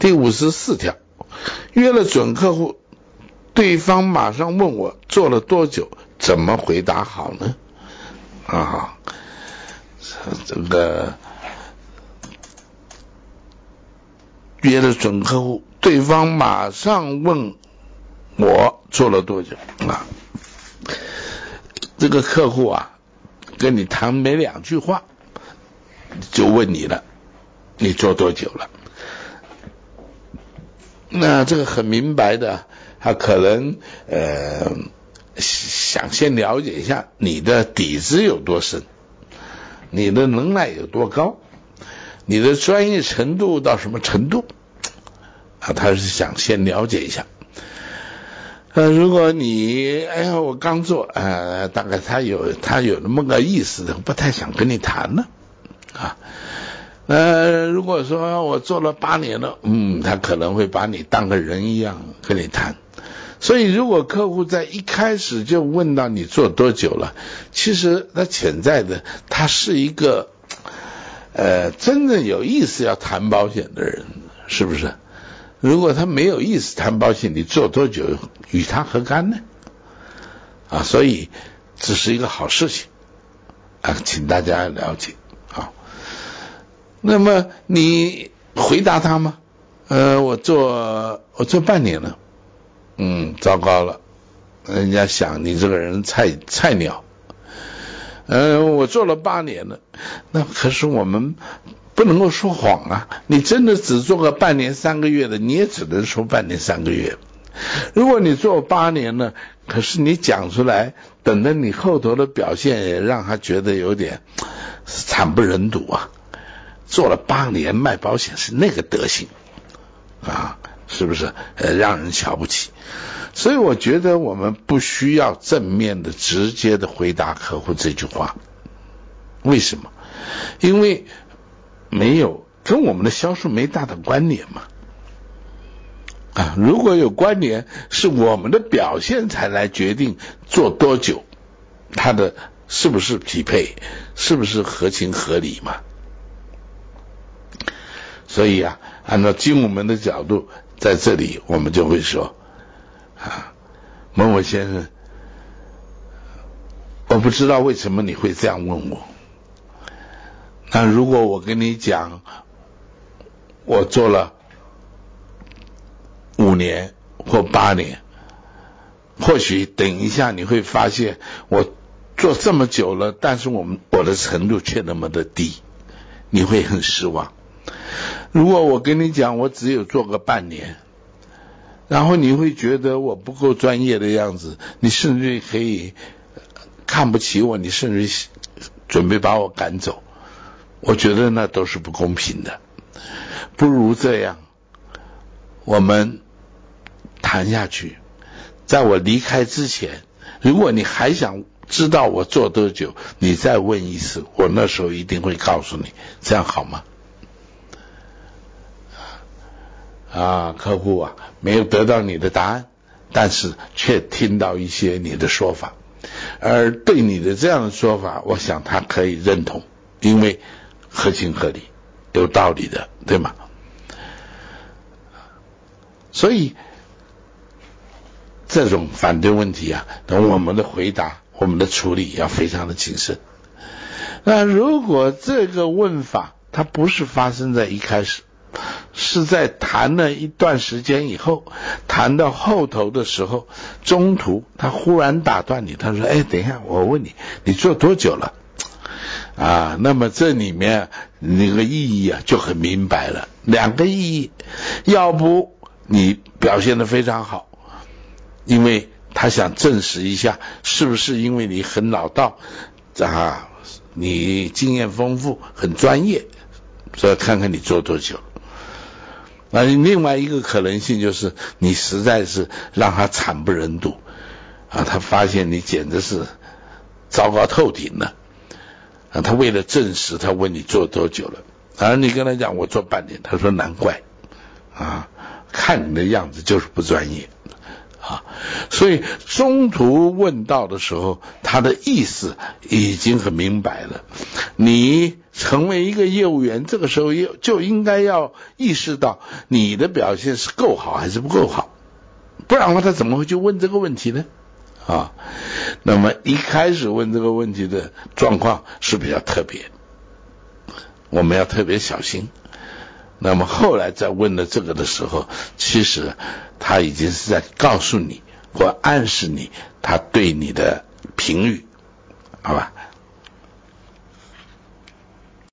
第五十四条，约了准客户，对方马上问我做了多久，怎么回答好呢？啊，这个约了准客户，对方马上问我做了多久啊？这个客户啊，跟你谈没两句话，就问你了，你做多久了？那这个很明白的，他可能呃想先了解一下你的底子有多深，你的能耐有多高，你的专业程度到什么程度啊？他是想先了解一下。呃，如果你哎呀，我刚做，呃，大概他有他有那么个意思的，不太想跟你谈了啊。呃，如果说我做了八年了，嗯，他可能会把你当个人一样跟你谈。所以，如果客户在一开始就问到你做多久了，其实他潜在的他是一个呃真正有意思要谈保险的人，是不是？如果他没有意思谈保险，你做多久与他何干呢？啊，所以这是一个好事情啊，请大家了解。那么你回答他吗？呃，我做我做半年了，嗯，糟糕了，人家想你这个人菜菜鸟。嗯，我做了八年了，那可是我们不能够说谎啊！你真的只做个半年三个月的，你也只能说半年三个月。如果你做八年了，可是你讲出来，等着你后头的表现也让他觉得有点惨不忍睹啊！做了八年卖保险是那个德行啊，是不是？呃，让人瞧不起。所以我觉得我们不需要正面的、直接的回答客户这句话。为什么？因为没有跟我们的销售没大的关联嘛。啊，如果有关联，是我们的表现才来决定做多久，它的是不是匹配，是不是合情合理嘛？所以啊，按照精武门的角度，在这里我们就会说啊，某某先生，我不知道为什么你会这样问我。那如果我跟你讲，我做了五年或八年，或许等一下你会发现，我做这么久了，但是我们我的程度却那么的低，你会很失望。如果我跟你讲，我只有做个半年，然后你会觉得我不够专业的样子，你甚至可以看不起我，你甚至准备把我赶走。我觉得那都是不公平的。不如这样，我们谈下去，在我离开之前，如果你还想知道我做多久，你再问一次，我那时候一定会告诉你，这样好吗？啊，客户啊，没有得到你的答案，但是却听到一些你的说法，而对你的这样的说法，我想他可以认同，因为合情合理，有道理的，对吗？所以这种反对问题啊，等我们的回答、我们的处理要非常的谨慎。那如果这个问法它不是发生在一开始，是在谈了一段时间以后，谈到后头的时候，中途他忽然打断你，他说：“哎，等一下，我问你，你做多久了？”啊，那么这里面那个意义啊就很明白了，两个意义，要不你表现的非常好，因为他想证实一下是不是因为你很老道啊，你经验丰富，很专业，所以看看你做多久。那另外一个可能性就是，你实在是让他惨不忍睹啊！他发现你简直是糟糕透顶了啊！他为了证实，他问你做多久了，而你跟他讲我做半年，他说难怪啊，看你的样子就是不专业啊。所以中途问到的时候，他的意思已经很明白了。你成为一个业务员，这个时候就就应该要意识到你的表现是够好还是不够好，不然的话他怎么会去问这个问题呢？啊，那么一开始问这个问题的状况是比较特别，我们要特别小心。那么后来在问的这个的时候，其实他已经是在告诉你或暗示你他对你的评语，好吧？